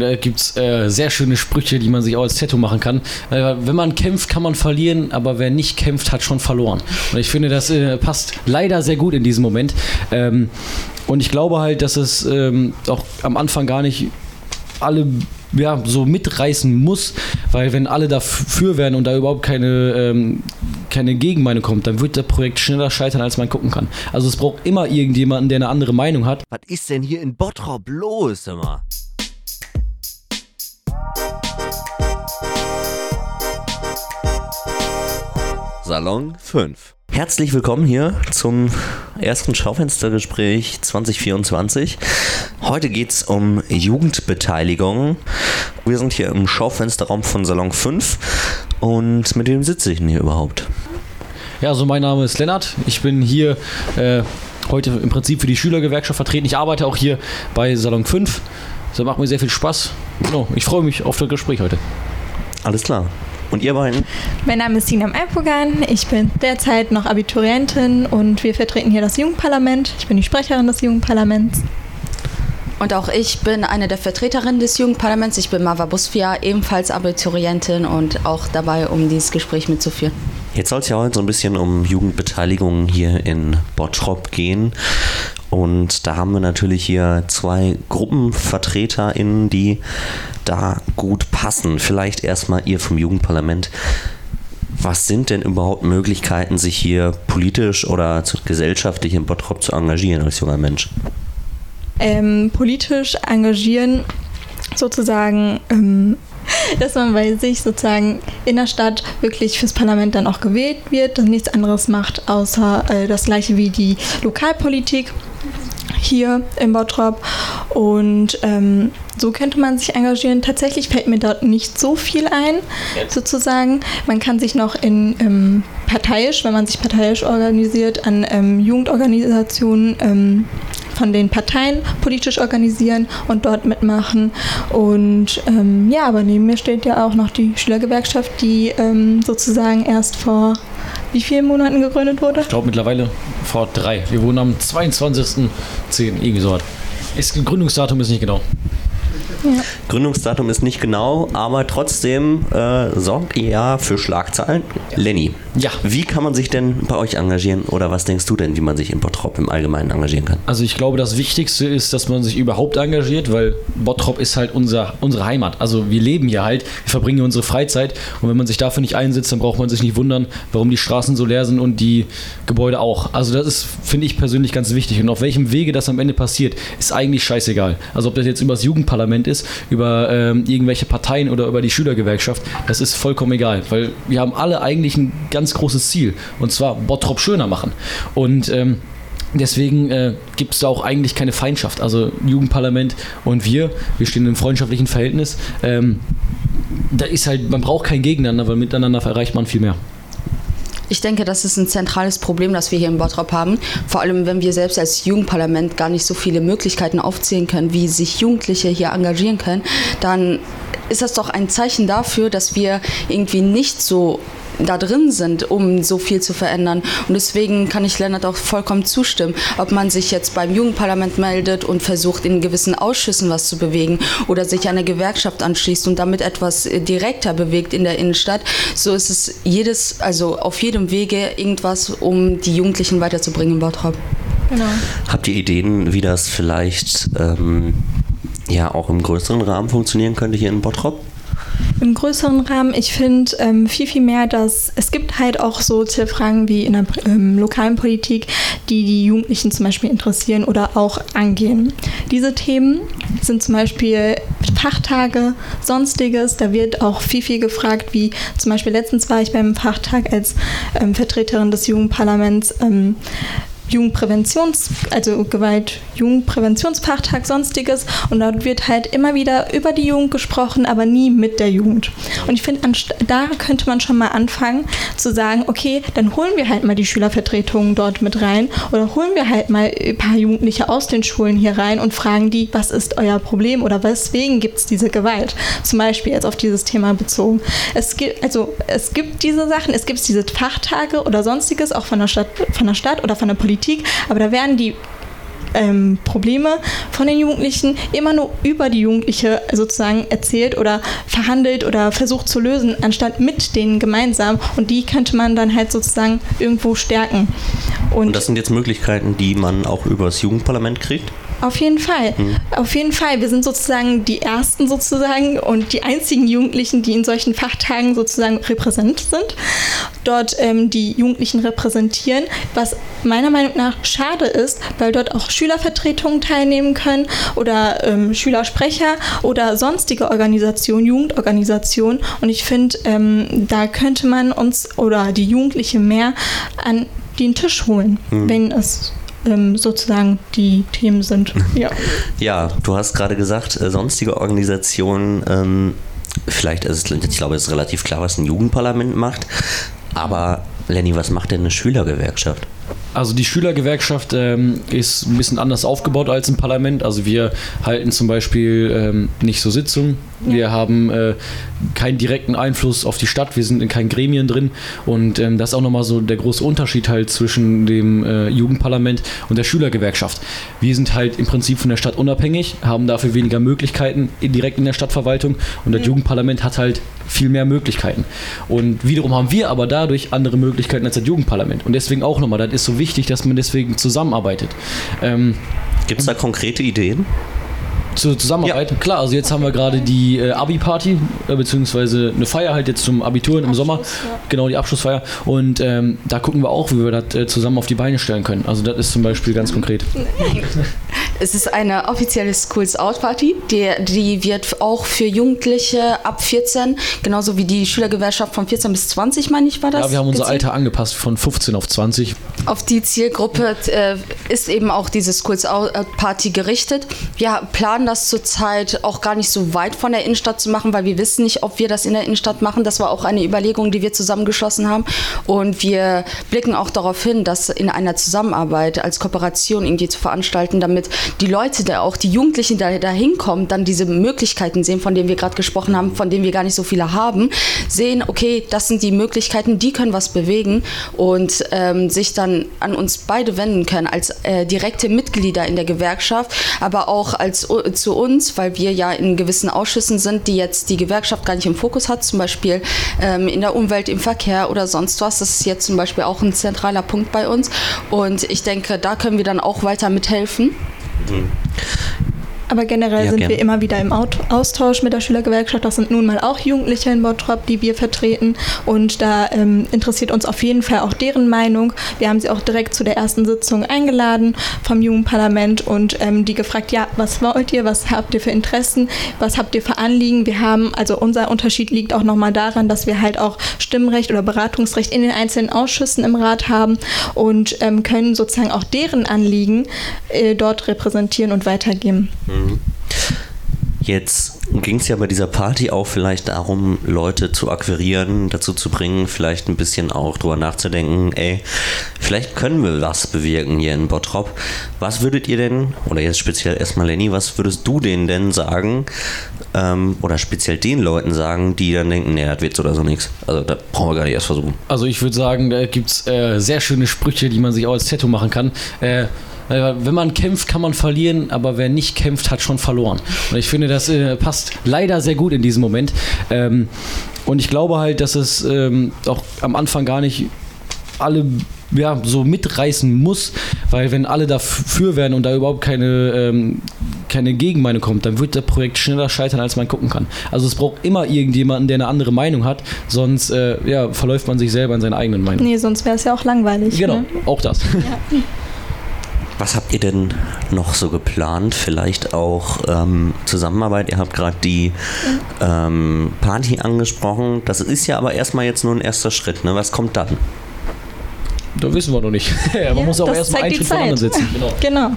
da gibt es äh, sehr schöne Sprüche, die man sich auch als Tattoo machen kann. Äh, wenn man kämpft, kann man verlieren, aber wer nicht kämpft, hat schon verloren. Und ich finde, das äh, passt leider sehr gut in diesem Moment. Ähm, und ich glaube halt, dass es ähm, auch am Anfang gar nicht alle ja, so mitreißen muss, weil wenn alle dafür wären und da überhaupt keine, ähm, keine Gegenmeinung kommt, dann wird das Projekt schneller scheitern, als man gucken kann. Also es braucht immer irgendjemanden, der eine andere Meinung hat. Was ist denn hier in Bottrop los, immer? Salon 5. Herzlich willkommen hier zum ersten Schaufenstergespräch 2024. Heute geht es um Jugendbeteiligung. Wir sind hier im Schaufensterraum von Salon 5 und mit wem sitze ich denn hier überhaupt? Ja, also mein Name ist Lennart. Ich bin hier äh, heute im Prinzip für die Schülergewerkschaft vertreten. Ich arbeite auch hier bei Salon 5. Das macht mir sehr viel Spaß. Genau, ich freue mich auf das Gespräch heute. Alles klar. Und ihr beiden? Mein Name ist Sinam Alpogan. Ich bin derzeit noch Abiturientin und wir vertreten hier das Jugendparlament. Ich bin die Sprecherin des Jugendparlaments. Und auch ich bin eine der Vertreterinnen des Jugendparlaments. Ich bin Mava Busfia, ebenfalls Abiturientin und auch dabei, um dieses Gespräch mitzuführen. Jetzt soll es ja heute so ein bisschen um Jugendbeteiligung hier in Bottrop gehen. Und da haben wir natürlich hier zwei GruppenvertreterInnen, die da gut passen. Vielleicht erstmal ihr vom Jugendparlament. Was sind denn überhaupt Möglichkeiten, sich hier politisch oder gesellschaftlich in Bottrop zu engagieren als junger Mensch? Ähm, politisch engagieren sozusagen ähm, dass man bei sich sozusagen in der Stadt wirklich fürs Parlament dann auch gewählt wird und nichts anderes macht, außer äh, das gleiche wie die Lokalpolitik hier in Bottrop. Und ähm, so könnte man sich engagieren. Tatsächlich fällt mir dort nicht so viel ein, sozusagen. Man kann sich noch in ähm, parteiisch, wenn man sich parteiisch organisiert, an ähm, Jugendorganisationen ähm, von den Parteien politisch organisieren und dort mitmachen. Und ähm, ja, aber neben mir steht ja auch noch die Schülergewerkschaft, die ähm, sozusagen erst vor wie vielen Monaten gegründet wurde? Ich glaube mittlerweile vor drei. Wir wurden am 22.10. irgendwie so. Das Gründungsdatum ist nicht genau. Ja. Gründungsdatum ist nicht genau, aber trotzdem äh, sorgt ihr ja für Schlagzeilen. Lenny, ja. wie kann man sich denn bei euch engagieren oder was denkst du denn, wie man sich in Bottrop im Allgemeinen engagieren kann? Also ich glaube, das Wichtigste ist, dass man sich überhaupt engagiert, weil Bottrop ist halt unser, unsere Heimat. Also wir leben hier halt, wir verbringen hier unsere Freizeit und wenn man sich dafür nicht einsetzt, dann braucht man sich nicht wundern, warum die Straßen so leer sind und die Gebäude auch. Also das ist, finde ich persönlich ganz wichtig und auf welchem Wege das am Ende passiert, ist eigentlich scheißegal. Also ob das jetzt über das Jugendparlament ist, über ähm, irgendwelche Parteien oder über die Schülergewerkschaft, das ist vollkommen egal, weil wir haben alle eigentlich ein ganz großes Ziel und zwar Bottrop schöner machen. Und ähm, Deswegen äh, gibt es da auch eigentlich keine Feindschaft. Also Jugendparlament und wir, wir stehen einem freundschaftlichen Verhältnis. Ähm, da ist halt, man braucht kein Gegeneinander, weil miteinander erreicht man viel mehr. Ich denke, das ist ein zentrales Problem, das wir hier in Bottrop haben. Vor allem, wenn wir selbst als Jugendparlament gar nicht so viele Möglichkeiten aufzählen können, wie sich Jugendliche hier engagieren können, dann ist das doch ein Zeichen dafür, dass wir irgendwie nicht so da drin sind, um so viel zu verändern. Und deswegen kann ich Lennart auch vollkommen zustimmen, ob man sich jetzt beim Jugendparlament meldet und versucht, in gewissen Ausschüssen was zu bewegen oder sich einer Gewerkschaft anschließt und damit etwas äh, direkter bewegt in der Innenstadt. So ist es jedes, also auf jedem Wege irgendwas, um die Jugendlichen weiterzubringen in Bottrop. Genau. Habt ihr Ideen, wie das vielleicht ähm, ja auch im größeren Rahmen funktionieren könnte hier in Bottrop? Im größeren Rahmen, ich finde ähm, viel, viel mehr, dass es gibt halt auch so Zielfragen wie in der ähm, lokalen Politik, die die Jugendlichen zum Beispiel interessieren oder auch angehen. Diese Themen sind zum Beispiel Fachtage, sonstiges. Da wird auch viel, viel gefragt, wie zum Beispiel letztens war ich beim Fachtag als ähm, Vertreterin des Jugendparlaments ähm, Jugendpräventions, also Gewalt, Jugendpräventionsfachtag, sonstiges. Und dort wird halt immer wieder über die Jugend gesprochen, aber nie mit der Jugend. Und ich finde, da könnte man schon mal anfangen zu sagen, okay, dann holen wir halt mal die Schülervertretungen dort mit rein oder holen wir halt mal ein paar Jugendliche aus den Schulen hier rein und fragen die, was ist euer Problem oder weswegen gibt es diese Gewalt? Zum Beispiel jetzt auf dieses Thema bezogen. Es gibt, also es gibt diese Sachen, es gibt diese Fachtage oder sonstiges, auch von der Stadt, von der Stadt oder von der Politik Politik, aber da werden die ähm, Probleme von den Jugendlichen immer nur über die Jugendliche sozusagen erzählt oder verhandelt oder versucht zu lösen, anstatt mit denen gemeinsam. Und die könnte man dann halt sozusagen irgendwo stärken. Und, Und das sind jetzt Möglichkeiten, die man auch über das Jugendparlament kriegt? Auf jeden Fall. Mhm. Auf jeden Fall. Wir sind sozusagen die Ersten sozusagen und die einzigen Jugendlichen, die in solchen Fachtagen sozusagen repräsent sind. Dort ähm, die Jugendlichen repräsentieren, was meiner Meinung nach schade ist, weil dort auch Schülervertretungen teilnehmen können oder ähm, Schülersprecher oder sonstige Organisationen, Jugendorganisationen. Und ich finde, ähm, da könnte man uns oder die Jugendliche mehr an den Tisch holen, mhm. wenn es sozusagen die Themen sind. Ja, ja du hast gerade gesagt, äh, sonstige Organisationen, ähm, vielleicht ist es, ich glaube, es ist relativ klar, was ein Jugendparlament macht, aber Lenny, was macht denn eine Schülergewerkschaft? Also die Schülergewerkschaft ähm, ist ein bisschen anders aufgebaut als im Parlament. Also wir halten zum Beispiel ähm, nicht so Sitzungen. Ja. Wir haben äh, keinen direkten Einfluss auf die Stadt. Wir sind in keinen Gremien drin. Und ähm, das ist auch nochmal so der große Unterschied halt zwischen dem äh, Jugendparlament und der Schülergewerkschaft. Wir sind halt im Prinzip von der Stadt unabhängig, haben dafür weniger Möglichkeiten direkt in der Stadtverwaltung. Und das ja. Jugendparlament hat halt viel mehr Möglichkeiten. Und wiederum haben wir aber dadurch andere Möglichkeiten als das Jugendparlament. Und deswegen auch nochmal, das ist so wichtig, dass man deswegen zusammenarbeitet. Ähm, Gibt es da konkrete Ideen? Zur Zusammenarbeit. Ja. Klar, also jetzt haben wir gerade die äh, Abi-Party, äh, beziehungsweise eine Feier halt jetzt zum Abitur im Sommer. Ja. Genau, die Abschlussfeier. Und ähm, da gucken wir auch, wie wir das äh, zusammen auf die Beine stellen können. Also das ist zum Beispiel ganz konkret. Es ist eine offizielle Schools Out Party, die, die wird auch für Jugendliche ab 14, genauso wie die Schülergewerkschaft von 14 bis 20, meine ich, war das? Ja, wir haben unser Alter angepasst von 15 auf 20. Auf die Zielgruppe äh, ist eben auch diese Schools Out Party gerichtet. Wir planen das zurzeit auch gar nicht so weit von der Innenstadt zu machen, weil wir wissen nicht, ob wir das in der Innenstadt machen. Das war auch eine Überlegung, die wir zusammengeschlossen haben. Und wir blicken auch darauf hin, das in einer Zusammenarbeit als Kooperation irgendwie zu veranstalten, damit die Leute, da auch die Jugendlichen, die da hinkommen, dann diese Möglichkeiten sehen, von denen wir gerade gesprochen haben, von denen wir gar nicht so viele haben, sehen, okay, das sind die Möglichkeiten, die können was bewegen und ähm, sich dann an uns beide wenden können als äh, direkte Mitglieder in der Gewerkschaft, aber auch als zu uns, weil wir ja in gewissen Ausschüssen sind, die jetzt die Gewerkschaft gar nicht im Fokus hat, zum Beispiel ähm, in der Umwelt, im Verkehr oder sonst was. Das ist jetzt zum Beispiel auch ein zentraler Punkt bei uns. Und ich denke, da können wir dann auch weiter mithelfen. Mhm. Aber generell ja, sind gern. wir immer wieder im Austausch mit der Schülergewerkschaft. Das sind nun mal auch Jugendliche in Bottrop, die wir vertreten. Und da ähm, interessiert uns auf jeden Fall auch deren Meinung. Wir haben sie auch direkt zu der ersten Sitzung eingeladen vom Jugendparlament und ähm, die gefragt, ja, was wollt ihr, was habt ihr für Interessen, was habt ihr für Anliegen? Wir haben, also unser Unterschied liegt auch nochmal daran, dass wir halt auch Stimmrecht oder Beratungsrecht in den einzelnen Ausschüssen im Rat haben und ähm, können sozusagen auch deren Anliegen äh, dort repräsentieren und weitergeben. Mhm. Jetzt ging es ja bei dieser Party auch vielleicht darum, Leute zu akquirieren, dazu zu bringen, vielleicht ein bisschen auch drüber nachzudenken, ey, vielleicht können wir was bewirken hier in Bottrop. Was würdet ihr denn, oder jetzt speziell erstmal Lenny, was würdest du denen denn sagen, ähm, oder speziell den Leuten sagen, die dann denken, nee, das wird so oder so nichts. Also da brauchen wir gar nicht erst versuchen. Also ich würde sagen, da gibt es äh, sehr schöne Sprüche, die man sich auch als Tattoo machen kann. Äh, wenn man kämpft, kann man verlieren, aber wer nicht kämpft, hat schon verloren. Und ich finde, das äh, passt leider sehr gut in diesem Moment. Ähm, und ich glaube halt, dass es ähm, auch am Anfang gar nicht alle ja, so mitreißen muss, weil wenn alle dafür werden und da überhaupt keine, ähm, keine Gegenmeinung kommt, dann wird das Projekt schneller scheitern, als man gucken kann. Also es braucht immer irgendjemanden, der eine andere Meinung hat, sonst äh, ja, verläuft man sich selber in seiner eigenen Meinung. Nee, sonst wäre es ja auch langweilig. Genau, ne? auch das. Ja. Was habt ihr denn noch so geplant? Vielleicht auch ähm, Zusammenarbeit? Ihr habt gerade die ähm, Party angesprochen. Das ist ja aber erstmal jetzt nur ein erster Schritt. Ne? Was kommt dann? Da wissen wir noch nicht. Man ja, muss auch erstmal einen Schritt vor anderen setzen. Genau. genau.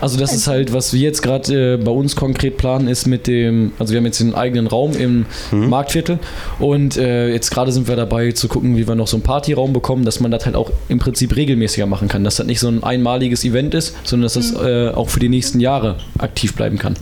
Also das ist halt, was wir jetzt gerade äh, bei uns konkret planen, ist mit dem, also wir haben jetzt den eigenen Raum im mhm. Marktviertel und äh, jetzt gerade sind wir dabei zu gucken, wie wir noch so einen Partyraum bekommen, dass man das halt auch im Prinzip regelmäßiger machen kann, dass das nicht so ein einmaliges Event ist, sondern dass das mhm. äh, auch für die nächsten Jahre aktiv bleiben kann.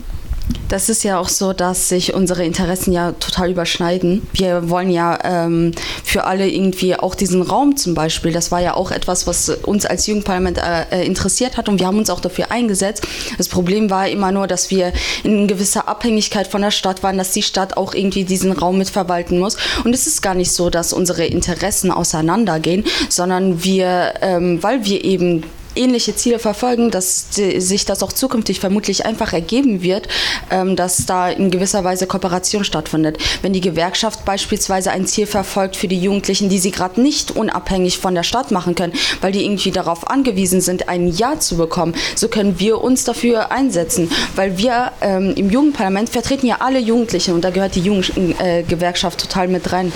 Das ist ja auch so, dass sich unsere Interessen ja total überschneiden. Wir wollen ja ähm, für alle irgendwie auch diesen Raum zum Beispiel. Das war ja auch etwas, was uns als Jugendparlament äh, interessiert hat und wir haben uns auch dafür eingesetzt. Das Problem war immer nur, dass wir in gewisser Abhängigkeit von der Stadt waren, dass die Stadt auch irgendwie diesen Raum mitverwalten muss. Und es ist gar nicht so, dass unsere Interessen auseinandergehen, sondern wir, ähm, weil wir eben ähnliche Ziele verfolgen, dass die, sich das auch zukünftig vermutlich einfach ergeben wird, ähm, dass da in gewisser Weise Kooperation stattfindet. Wenn die Gewerkschaft beispielsweise ein Ziel verfolgt für die Jugendlichen, die sie gerade nicht unabhängig von der Stadt machen können, weil die irgendwie darauf angewiesen sind, ein Ja zu bekommen, so können wir uns dafür einsetzen, weil wir ähm, im Jugendparlament vertreten ja alle Jugendlichen und da gehört die Jugendgewerkschaft äh, total mit rein.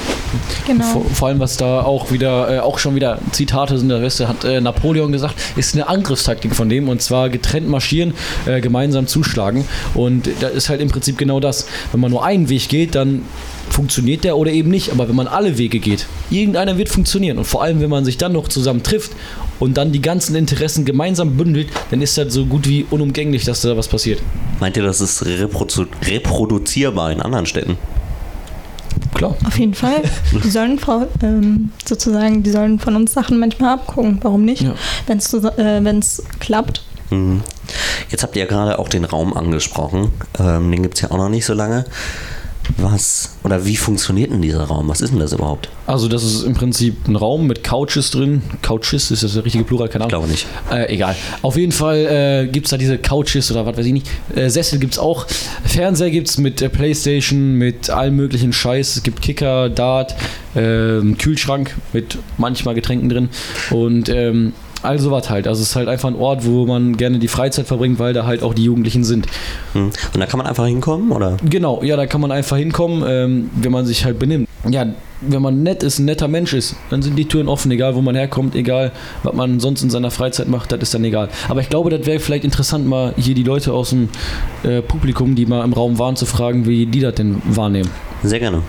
Genau. Vor, vor, allem, was da auch wieder, äh, auch schon wieder Zitate sind, der Reste hat äh, Napoleon gesagt, ist ist eine Angriffstaktik von dem und zwar getrennt marschieren, äh, gemeinsam zuschlagen. Und da ist halt im Prinzip genau das. Wenn man nur einen Weg geht, dann funktioniert der oder eben nicht. Aber wenn man alle Wege geht, irgendeiner wird funktionieren. Und vor allem, wenn man sich dann noch zusammen trifft und dann die ganzen Interessen gemeinsam bündelt, dann ist das so gut wie unumgänglich, dass da was passiert. Meint ihr, das ist reprodu reproduzierbar in anderen Städten? Klar. Auf jeden Fall. Die sollen ähm, sozusagen, die sollen von uns Sachen manchmal abgucken. Warum nicht? Ja. Wenn es äh, klappt. Mhm. Jetzt habt ihr ja gerade auch den Raum angesprochen. Ähm, den gibt es ja auch noch nicht so lange. Was oder wie funktioniert denn dieser Raum? Was ist denn das überhaupt? Also, das ist im Prinzip ein Raum mit Couches drin. Couches, ist das der richtige Plural? Keine Ahnung. Ich glaube nicht. Äh, egal. Auf jeden Fall äh, gibt es da diese Couches oder was weiß ich nicht. Äh, Sessel gibt es auch. Fernseher gibt es mit der Playstation, mit allem möglichen Scheiß. Es gibt Kicker, Dart, ähm, Kühlschrank mit manchmal Getränken drin. Und ähm, all sowas halt. Also es ist halt einfach ein Ort, wo man gerne die Freizeit verbringt, weil da halt auch die Jugendlichen sind. Hm. Und da kann man einfach hinkommen, oder? Genau, ja, da kann man einfach hinkommen, ähm, wenn man sich halt benimmt. Ja, wenn man nett ist, ein netter Mensch ist, dann sind die Türen offen, egal wo man herkommt, egal was man sonst in seiner Freizeit macht, das ist dann egal. Aber ich glaube, das wäre vielleicht interessant, mal hier die Leute aus dem äh, Publikum, die mal im Raum waren, zu fragen, wie die das denn wahrnehmen. Sehr gerne.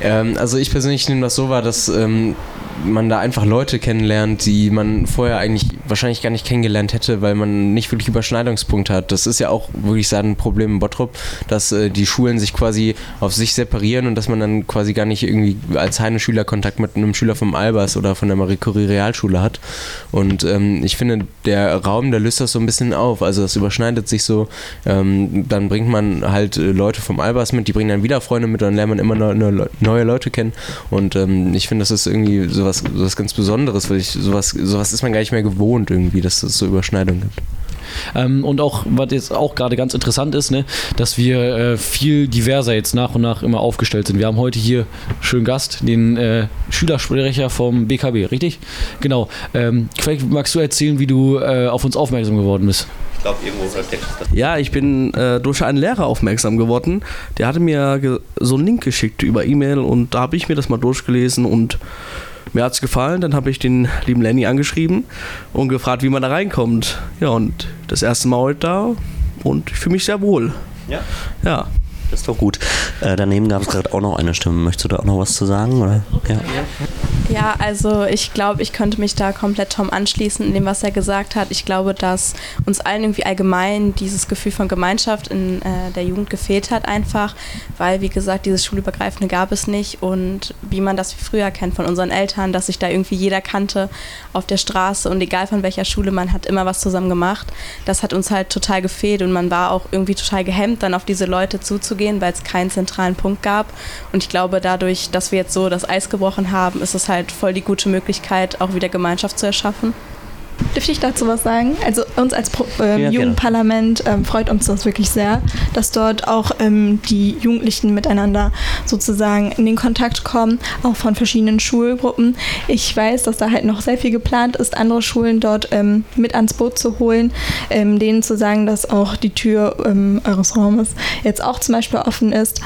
Ähm, also ich persönlich nehme das so wahr, dass ähm, man da einfach Leute kennenlernt, die man vorher eigentlich wahrscheinlich gar nicht kennengelernt hätte, weil man nicht wirklich Überschneidungspunkte hat. Das ist ja auch, würde ich sagen, ein Problem in Bottrop, dass äh, die Schulen sich quasi auf sich separieren und dass man dann quasi gar nicht irgendwie als Heine-Schüler Kontakt mit einem Schüler vom Albers oder von der Marie Curie Realschule hat. Und ähm, ich finde, der Raum, der löst das so ein bisschen auf. Also das überschneidet sich so. Ähm, dann bringt man halt äh, Leute vom Albers mit, die bringen dann wieder Freunde mit dann lernt man immer neue, neue Leute kennen. Und ähm, ich finde, das ist irgendwie sowas sowas, sowas ganz Besonderes, weil ich sowas, sowas ist man gar nicht mehr gewohnt irgendwie, dass es so Überschneidungen gibt. Ähm, und auch, was jetzt auch gerade ganz interessant ist, ne, dass wir äh, viel diverser jetzt nach und nach immer aufgestellt sind. Wir haben heute hier schönen Gast, den äh, Schülersprecher vom BKB, richtig? Genau. Ähm, vielleicht magst du erzählen, wie du äh, auf uns aufmerksam geworden bist. Ich glaube, irgendwo Ja, ich bin äh, durch einen Lehrer aufmerksam geworden. Der hatte mir so einen Link geschickt über E-Mail und da habe ich mir das mal durchgelesen und mir hat es gefallen, dann habe ich den lieben Lenny angeschrieben und gefragt, wie man da reinkommt. Ja, und das erste Mal heute da und ich fühle mich sehr wohl. Ja. Ja. Ist doch gut. Äh, daneben gab es gerade auch noch eine Stimme. Möchtest du da auch noch was zu sagen? Oder? Ja. ja, also ich glaube, ich könnte mich da komplett Tom anschließen in dem, was er gesagt hat. Ich glaube, dass uns allen irgendwie allgemein dieses Gefühl von Gemeinschaft in äh, der Jugend gefehlt hat einfach, weil, wie gesagt, dieses Schulübergreifende gab es nicht und wie man das früher kennt von unseren Eltern, dass sich da irgendwie jeder kannte auf der Straße und egal von welcher Schule, man hat immer was zusammen gemacht. Das hat uns halt total gefehlt und man war auch irgendwie total gehemmt, dann auf diese Leute zuzugehen vorzugehen, weil es keinen zentralen Punkt gab. Und ich glaube, dadurch, dass wir jetzt so das Eis gebrochen haben, ist es halt voll die gute Möglichkeit, auch wieder Gemeinschaft zu erschaffen. Dürfte ich dazu was sagen? Also uns als Pro ähm, ja, Jugendparlament ähm, freut uns das wirklich sehr, dass dort auch ähm, die Jugendlichen miteinander sozusagen in den Kontakt kommen, auch von verschiedenen Schulgruppen. Ich weiß, dass da halt noch sehr viel geplant ist, andere Schulen dort ähm, mit ans Boot zu holen, ähm, denen zu sagen, dass auch die Tür ähm, eures Raumes jetzt auch zum Beispiel offen ist.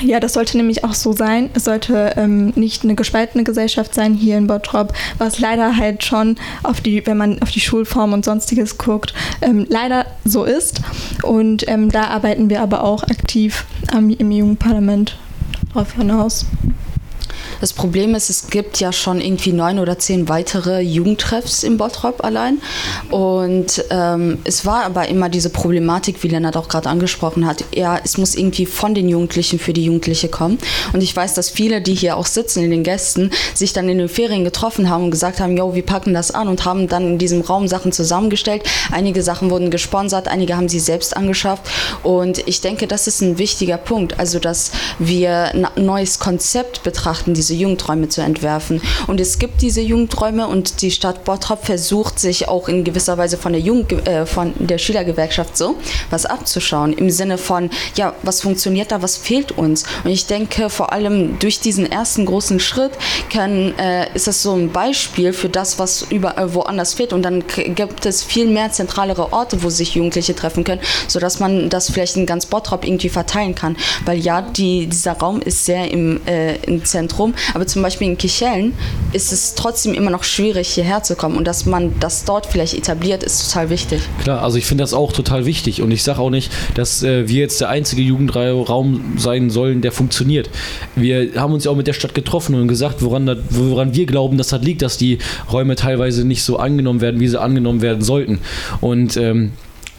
Ja, das sollte nämlich auch so sein. Es sollte ähm, nicht eine gespaltene Gesellschaft sein hier in Bottrop, was leider halt schon auf die, wenn man auf die Schulform und sonstiges guckt, ähm, leider so ist. Und ähm, da arbeiten wir aber auch aktiv am, im Jugendparlament darauf hinaus. Das Problem ist, es gibt ja schon irgendwie neun oder zehn weitere Jugendtreffs in Bottrop allein. Und ähm, es war aber immer diese Problematik, wie Lennart auch gerade angesprochen hat. Ja, es muss irgendwie von den Jugendlichen für die Jugendliche kommen. Und ich weiß, dass viele, die hier auch sitzen in den Gästen, sich dann in den Ferien getroffen haben und gesagt haben, yo, wir packen das an und haben dann in diesem Raum Sachen zusammengestellt. Einige Sachen wurden gesponsert, einige haben sie selbst angeschafft. Und ich denke, das ist ein wichtiger Punkt. Also, dass wir ein neues Konzept betrachten, diese Jugendräume zu entwerfen. Und es gibt diese Jugendräume und die Stadt Bottrop versucht sich auch in gewisser Weise von der Jugend, äh, von der Schülergewerkschaft so was abzuschauen. Im Sinne von, ja, was funktioniert da, was fehlt uns? Und ich denke, vor allem durch diesen ersten großen Schritt kann, äh, ist das so ein Beispiel für das, was überall woanders fehlt. Und dann gibt es viel mehr zentralere Orte, wo sich Jugendliche treffen können, sodass man das vielleicht in ganz Bottrop irgendwie verteilen kann. Weil ja, die, dieser Raum ist sehr im, äh, im Zentrum, aber zum Beispiel in Kichellen ist es trotzdem immer noch schwierig, hierher zu kommen. Und dass man das dort vielleicht etabliert, ist total wichtig. Klar, also ich finde das auch total wichtig und ich sage auch nicht, dass äh, wir jetzt der einzige Jugendraum sein sollen, der funktioniert. Wir haben uns ja auch mit der Stadt getroffen und gesagt, woran, das, woran wir glauben, dass das liegt, dass die Räume teilweise nicht so angenommen werden, wie sie angenommen werden sollten. Und ähm,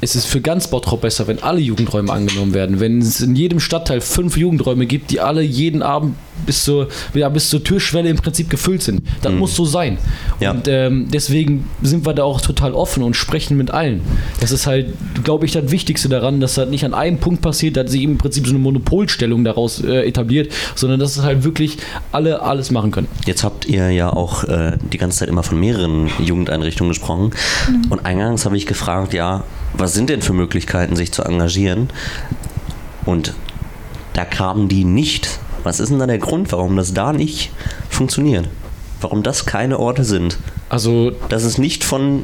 es ist für ganz Bottrop besser, wenn alle Jugendräume angenommen werden. Wenn es in jedem Stadtteil fünf Jugendräume gibt, die alle jeden Abend bis zur, ja, bis zur Türschwelle im Prinzip gefüllt sind. Das mhm. muss so sein. Ja. Und ähm, deswegen sind wir da auch total offen und sprechen mit allen. Das ist halt, glaube ich, das Wichtigste daran, dass das nicht an einem Punkt passiert, dass sich im Prinzip so eine Monopolstellung daraus äh, etabliert, sondern dass es halt wirklich alle alles machen können. Jetzt habt ihr ja auch äh, die ganze Zeit immer von mehreren Jugendeinrichtungen gesprochen. Mhm. Und eingangs habe ich gefragt, ja, was sind denn für Möglichkeiten, sich zu engagieren? Und da kamen die nicht. Was ist denn da der Grund, warum das da nicht funktioniert? Warum das keine Orte sind? Also, dass es nicht von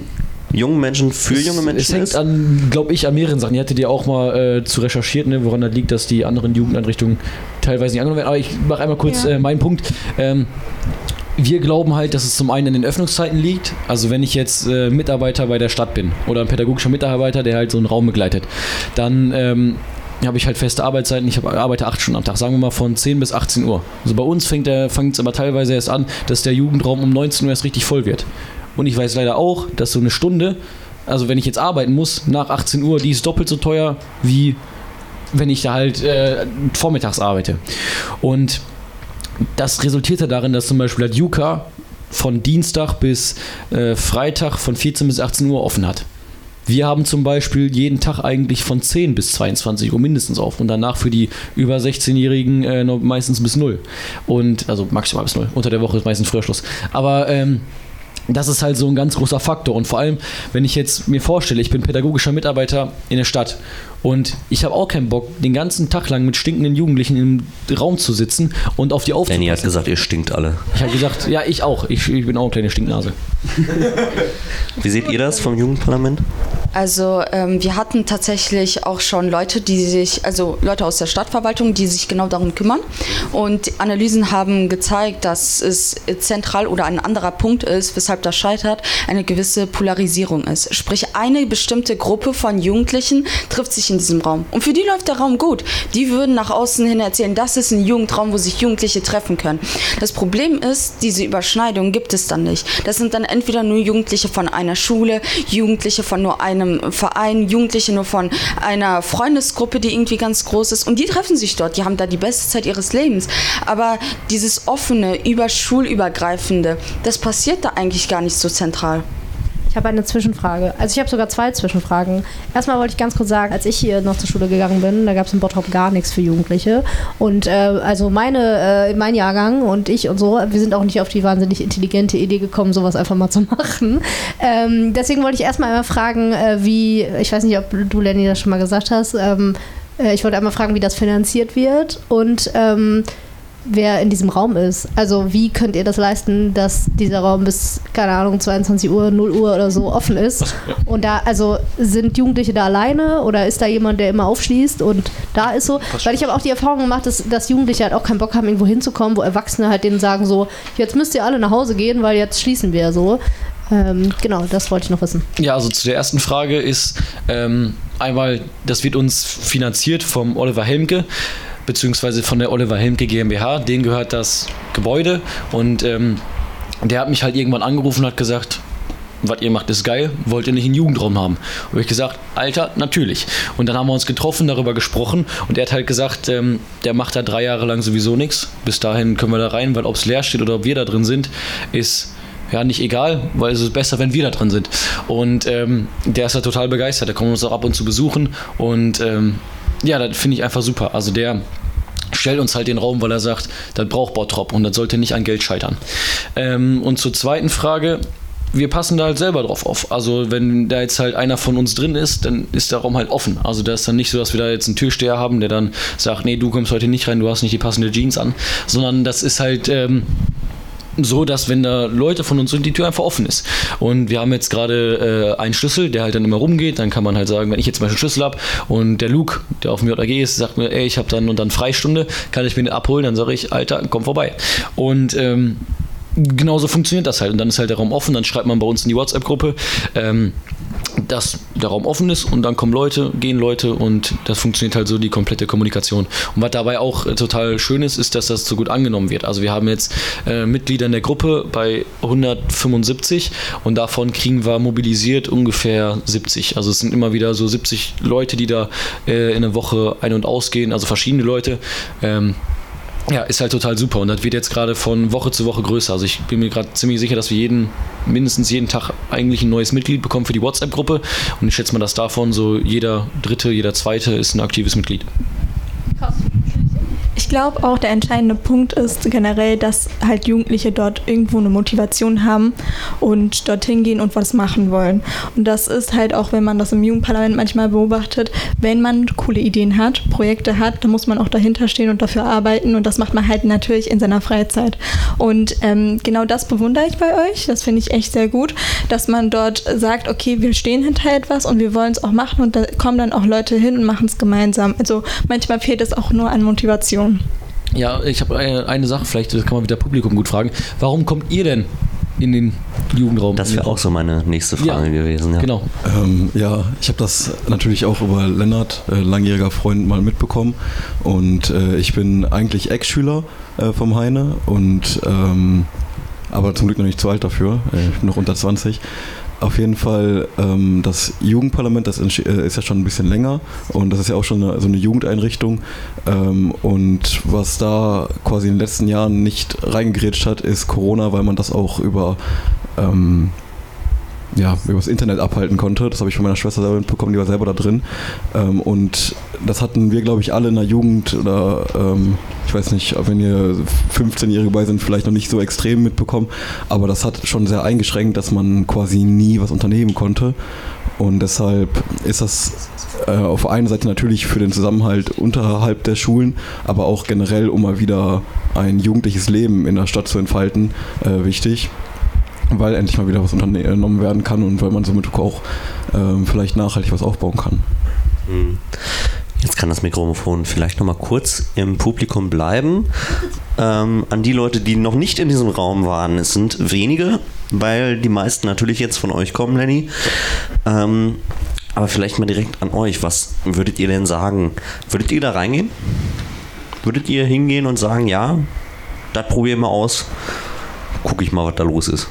jungen Menschen für es, junge Menschen Es hängt ist? an, glaube ich, an mehreren Sachen. Ihr hattet ja auch mal äh, zu recherchiert, ne, woran das liegt, dass die anderen Jugendeinrichtungen teilweise nicht angenommen werden. Aber ich mache einmal kurz ja. äh, meinen Punkt. Ähm, wir glauben halt, dass es zum einen in den Öffnungszeiten liegt. Also wenn ich jetzt äh, Mitarbeiter bei der Stadt bin oder ein pädagogischer Mitarbeiter, der halt so einen Raum begleitet, dann ähm, habe ich halt feste Arbeitszeiten. Ich arbeite acht Stunden am Tag, sagen wir mal von 10 bis 18 Uhr. Also bei uns fängt es aber teilweise erst an, dass der Jugendraum um 19 Uhr erst richtig voll wird. Und ich weiß leider auch, dass so eine Stunde, also wenn ich jetzt arbeiten muss, nach 18 Uhr, die ist doppelt so teuer, wie wenn ich da halt äh, vormittags arbeite. Und das resultierte darin, dass zum Beispiel der Juka von Dienstag bis äh, Freitag von 14 bis 18 Uhr offen hat. Wir haben zum Beispiel jeden Tag eigentlich von 10 bis 22 Uhr mindestens auf und danach für die über 16-Jährigen äh, meistens bis 0. Und also maximal bis 0. Unter der Woche ist meistens früher Schluss. Aber ähm, das ist halt so ein ganz großer Faktor. Und vor allem, wenn ich jetzt mir vorstelle, ich bin pädagogischer Mitarbeiter in der Stadt und ich habe auch keinen Bock, den ganzen Tag lang mit stinkenden Jugendlichen im Raum zu sitzen und auf die aufzupassen. Danny hat gesagt, ihr stinkt alle. Ich habe gesagt, ja, ich auch. Ich, ich bin auch eine kleine Stinknase. Wie seht ihr das vom Jugendparlament? Also ähm, wir hatten tatsächlich auch schon Leute, die sich, also Leute aus der Stadtverwaltung, die sich genau darum kümmern. Und Analysen haben gezeigt, dass es zentral oder ein anderer Punkt ist, weshalb das scheitert, eine gewisse Polarisierung ist. Sprich, eine bestimmte Gruppe von Jugendlichen trifft sich in diesem Raum. Und für die läuft der Raum gut. Die würden nach außen hin erzählen, das ist ein Jugendraum, wo sich Jugendliche treffen können. Das Problem ist, diese Überschneidung gibt es dann nicht. Das sind dann entweder nur Jugendliche von einer Schule, Jugendliche von nur einem einem Verein, Jugendliche nur von einer Freundesgruppe, die irgendwie ganz groß ist. Und die treffen sich dort, die haben da die beste Zeit ihres Lebens. Aber dieses offene, überschulübergreifende, das passiert da eigentlich gar nicht so zentral. Ich habe eine Zwischenfrage. Also ich habe sogar zwei Zwischenfragen. Erstmal wollte ich ganz kurz sagen, als ich hier noch zur Schule gegangen bin, da gab es in Bottrop gar nichts für Jugendliche. Und äh, also meine, äh, mein Jahrgang und ich und so, wir sind auch nicht auf die wahnsinnig intelligente Idee gekommen, sowas einfach mal zu machen. Ähm, deswegen wollte ich erstmal einmal fragen, äh, wie, ich weiß nicht, ob du, Lenny, das schon mal gesagt hast, ähm, äh, ich wollte einmal fragen, wie das finanziert wird und ähm, wer in diesem Raum ist. Also wie könnt ihr das leisten, dass dieser Raum bis, keine Ahnung, 22 Uhr, 0 Uhr oder so offen ist? Und da, also sind Jugendliche da alleine oder ist da jemand, der immer aufschließt und da ist so? Weil ich habe auch die Erfahrung gemacht, dass, dass Jugendliche halt auch keinen Bock haben, irgendwo hinzukommen, wo Erwachsene halt denen sagen so, jetzt müsst ihr alle nach Hause gehen, weil jetzt schließen wir so. Ähm, genau, das wollte ich noch wissen. Ja, also zu der ersten Frage ist ähm, einmal, das wird uns finanziert vom Oliver Helmke beziehungsweise von der Oliver Helmke GmbH, denen gehört das Gebäude und ähm, der hat mich halt irgendwann angerufen und hat gesagt, was ihr macht, ist geil, wollt ihr nicht einen Jugendraum haben? Und ich gesagt, Alter, natürlich. Und dann haben wir uns getroffen, darüber gesprochen und er hat halt gesagt, ähm, der macht da drei Jahre lang sowieso nichts. Bis dahin können wir da rein, weil ob es leer steht oder ob wir da drin sind, ist ja nicht egal, weil es ist besser, wenn wir da drin sind. Und ähm, der ist da total begeistert, der kommt uns auch ab und zu besuchen und ähm, ja, das finde ich einfach super. Also der stellt uns halt den Raum, weil er sagt, das braucht Bottrop und das sollte nicht an Geld scheitern. Ähm, und zur zweiten Frage, wir passen da halt selber drauf auf. Also wenn da jetzt halt einer von uns drin ist, dann ist der Raum halt offen. Also da ist dann nicht so, dass wir da jetzt einen Türsteher haben, der dann sagt, nee, du kommst heute nicht rein, du hast nicht die passende Jeans an, sondern das ist halt ähm, so, dass wenn da Leute von uns sind, die Tür einfach offen ist. Und wir haben jetzt gerade äh, einen Schlüssel, der halt dann immer rumgeht. Dann kann man halt sagen, wenn ich jetzt zum Beispiel einen Schlüssel habe und der Luke, der auf dem JAG ist, sagt mir, ey, ich habe dann und dann Freistunde, kann ich mir den abholen, dann sage ich, Alter, komm vorbei. Und ähm, genauso funktioniert das halt. Und dann ist halt der Raum offen, dann schreibt man bei uns in die WhatsApp-Gruppe. Ähm, dass der Raum offen ist und dann kommen Leute, gehen Leute und das funktioniert halt so die komplette Kommunikation. Und was dabei auch äh, total schön ist, ist, dass das so gut angenommen wird. Also wir haben jetzt äh, Mitglieder in der Gruppe bei 175 und davon kriegen wir mobilisiert ungefähr 70. Also es sind immer wieder so 70 Leute, die da äh, in der Woche ein- und ausgehen, also verschiedene Leute. Ähm, ja, ist halt total super und das wird jetzt gerade von Woche zu Woche größer. Also ich bin mir gerade ziemlich sicher, dass wir jeden, mindestens jeden Tag eigentlich ein neues Mitglied bekommen für die WhatsApp-Gruppe und ich schätze mal, dass davon so jeder dritte, jeder zweite ist ein aktives Mitglied. Ich glaube auch, der entscheidende Punkt ist generell, dass halt Jugendliche dort irgendwo eine Motivation haben und dorthin gehen und was machen wollen. Und das ist halt auch, wenn man das im Jugendparlament manchmal beobachtet, wenn man coole Ideen hat, Projekte hat, dann muss man auch dahinter stehen und dafür arbeiten und das macht man halt natürlich in seiner Freizeit. Und ähm, genau das bewundere ich bei euch, das finde ich echt sehr gut, dass man dort sagt, okay, wir stehen hinter etwas und wir wollen es auch machen und da kommen dann auch Leute hin und machen es gemeinsam. Also manchmal fehlt es auch nur an Motivation. Ja, ich habe eine, eine Sache, vielleicht das kann man wieder Publikum gut fragen. Warum kommt ihr denn in den Jugendraum? Das wäre auch so meine nächste Frage Ja, gewesen. Ja. Genau. Ähm, ja, ich habe das natürlich auch über Lennart, äh, langjähriger Freund, mal mitbekommen. Und äh, ich bin eigentlich Ex-Schüler äh, vom Heine und ähm, aber zum Glück noch nicht zu alt dafür. Äh, ich bin noch unter 20. Auf jeden Fall, ähm, das Jugendparlament, das äh, ist ja schon ein bisschen länger und das ist ja auch schon eine, so eine Jugendeinrichtung. Ähm, und was da quasi in den letzten Jahren nicht reingegrätscht hat, ist Corona, weil man das auch über ähm, ja, übers Internet abhalten konnte. Das habe ich von meiner Schwester selber mitbekommen, die war selber da drin. Ähm, und das hatten wir, glaube ich, alle in der Jugend oder ähm, ich weiß nicht, wenn ihr 15-Jährige bei sind, vielleicht noch nicht so extrem mitbekommen. Aber das hat schon sehr eingeschränkt, dass man quasi nie was unternehmen konnte. Und deshalb ist das äh, auf einer Seite natürlich für den Zusammenhalt unterhalb der Schulen, aber auch generell, um mal wieder ein jugendliches Leben in der Stadt zu entfalten, äh, wichtig weil endlich mal wieder was unternommen werden kann und weil man somit auch ähm, vielleicht nachhaltig was aufbauen kann. Hm. Jetzt kann das Mikrofon vielleicht nochmal kurz im Publikum bleiben. Ähm, an die Leute, die noch nicht in diesem Raum waren, es sind wenige, weil die meisten natürlich jetzt von euch kommen, Lenny. Ähm, aber vielleicht mal direkt an euch. Was würdet ihr denn sagen? Würdet ihr da reingehen? Würdet ihr hingehen und sagen, ja, das probieren wir aus, gucke ich mal, was da los ist?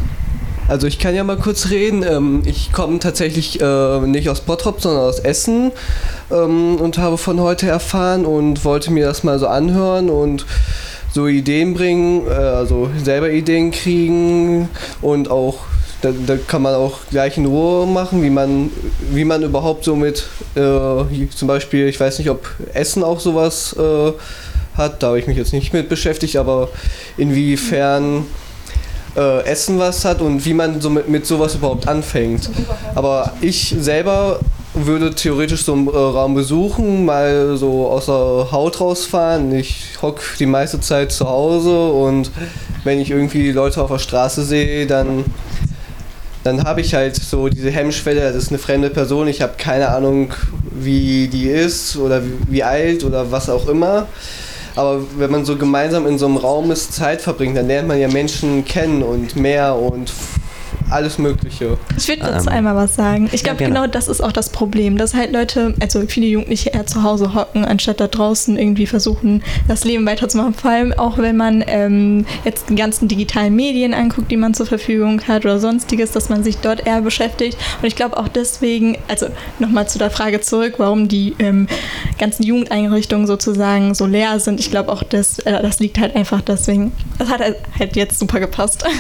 Also ich kann ja mal kurz reden. Ähm, ich komme tatsächlich äh, nicht aus Bottrop, sondern aus Essen ähm, und habe von heute erfahren und wollte mir das mal so anhören und so Ideen bringen, äh, also selber Ideen kriegen und auch da, da kann man auch gleich in Ruhe machen, wie man, wie man überhaupt so mit, äh, zum Beispiel, ich weiß nicht, ob Essen auch sowas äh, hat, da habe ich mich jetzt nicht mit beschäftigt, aber inwiefern äh, Essen was hat und wie man so mit, mit sowas überhaupt anfängt. Aber ich selber würde theoretisch so einen äh, Raum besuchen, mal so aus der Haut rausfahren. Ich hock die meiste Zeit zu Hause und wenn ich irgendwie Leute auf der Straße sehe, dann dann habe ich halt so diese Hemmschwelle, das ist eine fremde Person, ich habe keine Ahnung, wie die ist oder wie, wie alt oder was auch immer. Aber wenn man so gemeinsam in so einem Raum ist, Zeit verbringt, dann lernt man ja Menschen kennen und mehr und alles Mögliche. Ich würde dazu Ähm, einmal was sagen. Ich ja, glaube, gerne. genau das ist auch das Problem, dass halt Leute, also viele Jugendliche eher zu Hause hocken, anstatt da draußen irgendwie versuchen, das Leben weiterzumachen. Vor allem auch, wenn man ähm, jetzt die ganzen digitalen Medien anguckt, die man zur Verfügung hat oder sonstiges, dass man sich dort eher beschäftigt. Und ich glaube auch deswegen, also nochmal zu der Frage zurück, warum die ähm, ganzen Jugendeinrichtungen sozusagen so leer sind. Ich glaube auch, das, äh, das liegt halt einfach deswegen. Das hat halt jetzt super gepasst.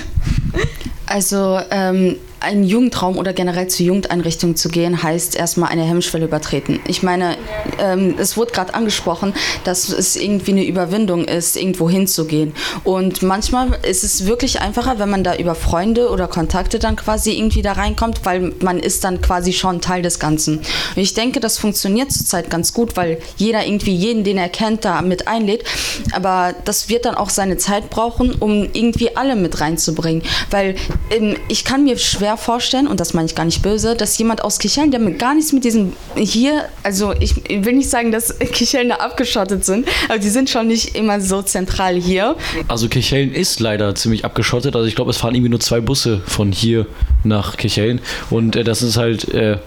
Also ähm, einen Jugendraum oder generell zur Jugendeinrichtung zu gehen, heißt erstmal eine Hemmschwelle übertreten. Ich meine, ähm, es wurde gerade angesprochen, dass es irgendwie eine Überwindung ist, irgendwo hinzugehen. Und manchmal ist es wirklich einfacher, wenn man da über Freunde oder Kontakte dann quasi irgendwie da reinkommt, weil man ist dann quasi schon Teil des Ganzen. Und ich denke, das funktioniert zurzeit ganz gut, weil jeder irgendwie jeden, den er kennt, da mit einlädt. Aber das wird dann auch seine Zeit brauchen, um irgendwie alle mit reinzubringen. Weil ähm, ich kann mir schwer vorstellen, und das meine ich gar nicht böse, dass jemand aus Kichellen, der mit gar nichts mit diesem hier, also ich will nicht sagen, dass Kichellen da abgeschottet sind, aber die sind schon nicht immer so zentral hier. Also Kirchhellen ist leider ziemlich abgeschottet. Also ich glaube, es fahren irgendwie nur zwei Busse von hier nach Kirchhellen. Und äh, das ist halt äh,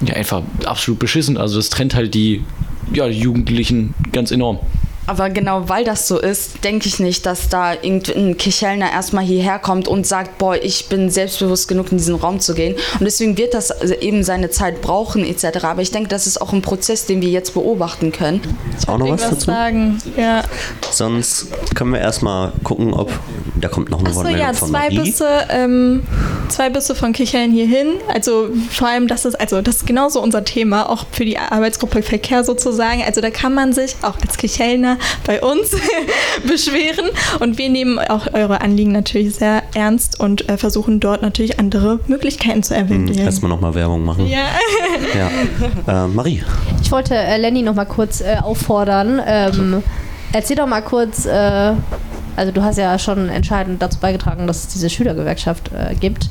ja, einfach absolut beschissen. Also das trennt halt die, ja, die Jugendlichen ganz enorm. Aber genau weil das so ist, denke ich nicht, dass da irgendein Kichelner erstmal hierher kommt und sagt, boah, ich bin selbstbewusst genug, in diesen Raum zu gehen. Und deswegen wird das eben seine Zeit brauchen etc. Aber ich denke, das ist auch ein Prozess, den wir jetzt beobachten können. Ist auch noch was dazu? sagen. Ja. Sonst können wir erstmal gucken, ob. Da kommt noch eine Achso, Wortmeldung ja, von zwei Marie. Busse, ähm, zwei Busse von Kichellen hierhin. Also vor allem, das ist, also das ist genauso unser Thema, auch für die Arbeitsgruppe Verkehr sozusagen. Also da kann man sich auch als Kichelner bei uns beschweren. Und wir nehmen auch eure Anliegen natürlich sehr ernst und äh, versuchen dort natürlich andere Möglichkeiten zu Hm, erwähnen. Erstmal nochmal Werbung machen. Ja. Ja. Äh, Marie. Ich wollte äh, Lenny noch mal kurz äh, auffordern. Ähm, erzähl doch mal kurz, äh, also du hast ja schon entscheidend dazu beigetragen, dass es diese Schülergewerkschaft äh, gibt.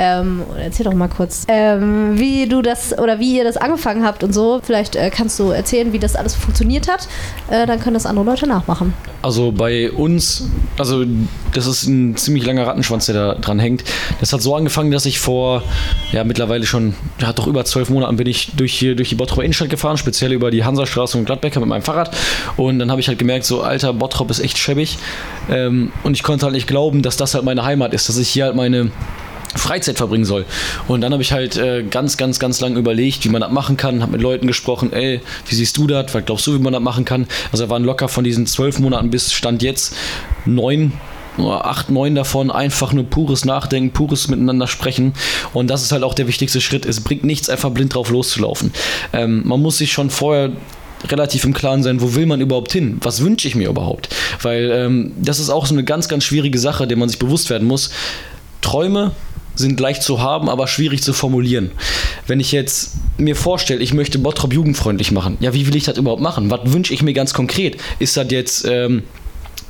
Ähm, erzähl doch mal kurz, ähm, wie du das oder wie ihr das angefangen habt und so. Vielleicht äh, kannst du erzählen, wie das alles funktioniert hat. Äh, dann können das andere Leute nachmachen. Also bei uns, also das ist ein ziemlich langer Rattenschwanz, der da dran hängt. Das hat so angefangen, dass ich vor, ja mittlerweile schon, ja doch über zwölf Monaten bin ich durch, hier, durch die Bottroper Innenstadt gefahren, speziell über die Hansastraße und Gladbecker mit meinem Fahrrad. Und dann habe ich halt gemerkt, so alter, Bottrop ist echt schäbig. Ähm, und ich konnte halt nicht glauben, dass das halt meine Heimat ist, dass ich hier halt meine Freizeit verbringen soll. Und dann habe ich halt äh, ganz, ganz, ganz lange überlegt, wie man das machen kann, habe mit Leuten gesprochen, ey, wie siehst du das, was glaubst du, wie man das machen kann? Also waren locker von diesen zwölf Monaten bis Stand jetzt neun acht, neun davon einfach nur pures Nachdenken, pures Miteinander sprechen. Und das ist halt auch der wichtigste Schritt. Es bringt nichts, einfach blind drauf loszulaufen. Ähm, man muss sich schon vorher relativ im Klaren sein, wo will man überhaupt hin? Was wünsche ich mir überhaupt? Weil ähm, das ist auch so eine ganz, ganz schwierige Sache, der man sich bewusst werden muss. Träume sind leicht zu haben, aber schwierig zu formulieren. Wenn ich jetzt mir vorstelle, ich möchte Bottrop jugendfreundlich machen, ja, wie will ich das überhaupt machen? Was wünsche ich mir ganz konkret? Ist das jetzt ähm,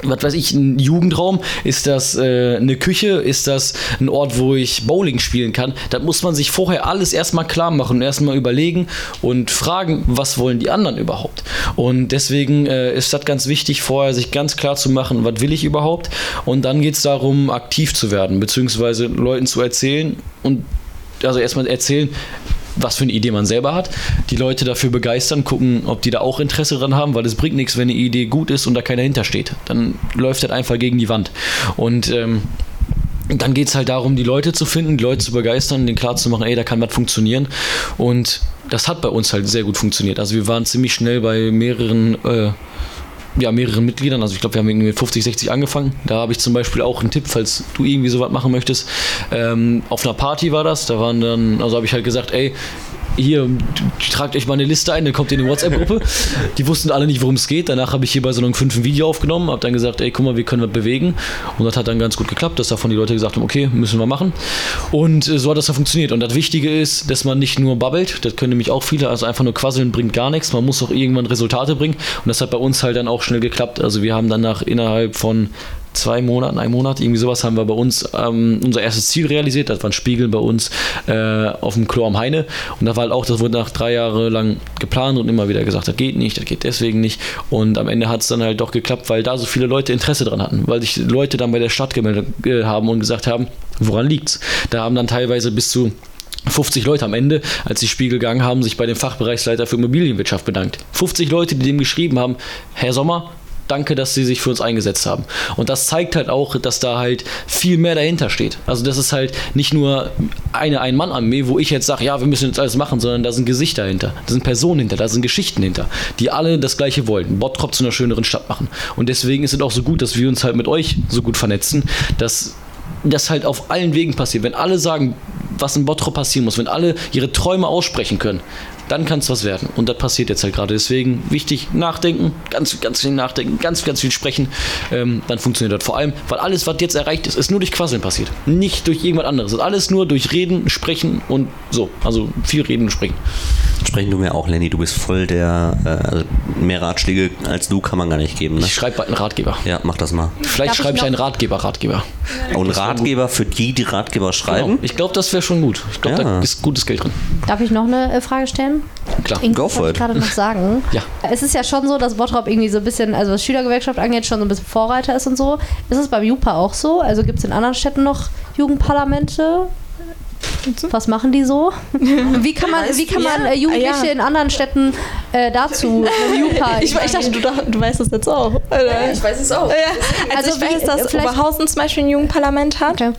was weiß ich, ein Jugendraum? Ist das äh, eine Küche? Ist das ein Ort, wo ich Bowling spielen kann? Da muss man sich vorher alles erstmal klar machen und erstmal überlegen und fragen, was wollen die anderen überhaupt? Und deswegen äh, ist das ganz wichtig, vorher sich ganz klar zu machen, was will ich überhaupt? Und dann geht es darum, aktiv zu werden, beziehungsweise Leuten zu erzählen und also erstmal erzählen, was für eine Idee man selber hat, die Leute dafür begeistern, gucken, ob die da auch Interesse dran haben, weil es bringt nichts, wenn eine Idee gut ist und da keiner hintersteht. Dann läuft das einfach gegen die Wand. Und ähm, dann geht es halt darum, die Leute zu finden, die Leute zu begeistern, denen klarzumachen, ey, da kann was funktionieren. Und das hat bei uns halt sehr gut funktioniert. Also wir waren ziemlich schnell bei mehreren äh, ja, mehreren Mitgliedern. Also ich glaube, wir haben irgendwie mit 50, 60 angefangen. Da habe ich zum Beispiel auch einen Tipp, falls du irgendwie sowas machen möchtest. Ähm, auf einer Party war das. Da waren dann, also habe ich halt gesagt, ey, hier, tragt euch mal eine Liste ein, dann kommt ihr in die WhatsApp-Gruppe. Die wussten alle nicht, worum es geht. Danach habe ich hier bei Salon 5 ein Video aufgenommen, habe dann gesagt, ey, guck mal, wir können was bewegen. Und das hat dann ganz gut geklappt, dass davon die Leute gesagt haben, okay, müssen wir machen. Und äh, so hat das dann funktioniert. Und das Wichtige ist, dass man nicht nur babbelt, das können nämlich auch viele, also einfach nur quasseln bringt gar nichts. Man muss auch irgendwann Resultate bringen. Und das hat bei uns halt dann auch schnell geklappt. Also wir haben danach innerhalb von zwei Monaten, ein Monat, irgendwie sowas haben wir bei uns ähm, unser erstes Ziel realisiert. Das war ein Spiegel bei uns äh, auf dem Klo am Heine. Und da war halt auch, das wurde nach drei Jahren lang geplant und immer wieder gesagt, das geht nicht, das geht deswegen nicht. Und am Ende hat es dann halt doch geklappt, weil da so viele Leute Interesse dran hatten, weil sich Leute dann bei der Stadt gemeldet äh, haben und gesagt haben, Woran liegt's? Da haben dann teilweise bis zu 50 Leute am Ende, als die Spiegel gegangen haben, sich bei dem Fachbereichsleiter für Immobilienwirtschaft bedankt. 50 Leute, die dem geschrieben haben, Herr Sommer, danke, dass Sie sich für uns eingesetzt haben. Und das zeigt halt auch, dass da halt viel mehr dahinter steht. Also das ist halt nicht nur eine Ein-Mann-Armee, wo ich jetzt sage, ja, wir müssen jetzt alles machen, sondern da sind Gesichter hinter, da sind Personen hinter, da sind Geschichten hinter, die alle das Gleiche wollen, Bottrop zu einer schöneren Stadt machen. Und deswegen ist es auch so gut, dass wir uns halt mit euch so gut vernetzen, dass das halt auf allen Wegen passiert. Wenn alle sagen, was in Bottrop passieren muss, wenn alle ihre Träume aussprechen können, dann kann es was werden. Und das passiert jetzt halt gerade. Deswegen wichtig nachdenken, ganz, ganz viel nachdenken, ganz, ganz viel sprechen. Ähm, dann funktioniert das. Vor allem, weil alles, was jetzt erreicht ist, ist nur durch Quasseln passiert. Nicht durch irgendwas anderes. Das ist alles nur durch Reden, Sprechen und so. Also viel Reden und Sprechen. Sprechen du mir auch, Lenny, du bist voll der, äh, also mehr Ratschläge als du kann man gar nicht geben. Ne? Ich schreibe bald einen Ratgeber. Ja, mach das mal. Vielleicht ich schreibe ich noch- einen Ratgeber-Ratgeber. Oh, ein Ratgeber für die, die Ratgeber schreiben. Genau. Ich glaube, das wäre schon gut. Ich glaube, Ja. da ist gutes Geld drin. Darf ich noch eine äh, Frage stellen? Klar. Irgendwas Go for wollte ich it. gerade noch sagen. Ja. Es ist ja schon so, dass Bottrop irgendwie so ein bisschen, also was Schülergewerkschaft angeht, schon so ein bisschen Vorreiter ist und so. Ist es beim JUPA auch so? Also gibt es in anderen Städten noch Jugendparlamente? Was machen die so? Wie kann man, wie kann man äh, Jugendliche Ja. in anderen Städten äh, dazu JUPA? Ich, ich dachte, du, du weißt das jetzt auch. Oder? Ich weiß es auch. Ja, also, Also ich wie- weiß, dass vielleicht- Oberhausen zum Beispiel ein Jugendparlament hat. Okay.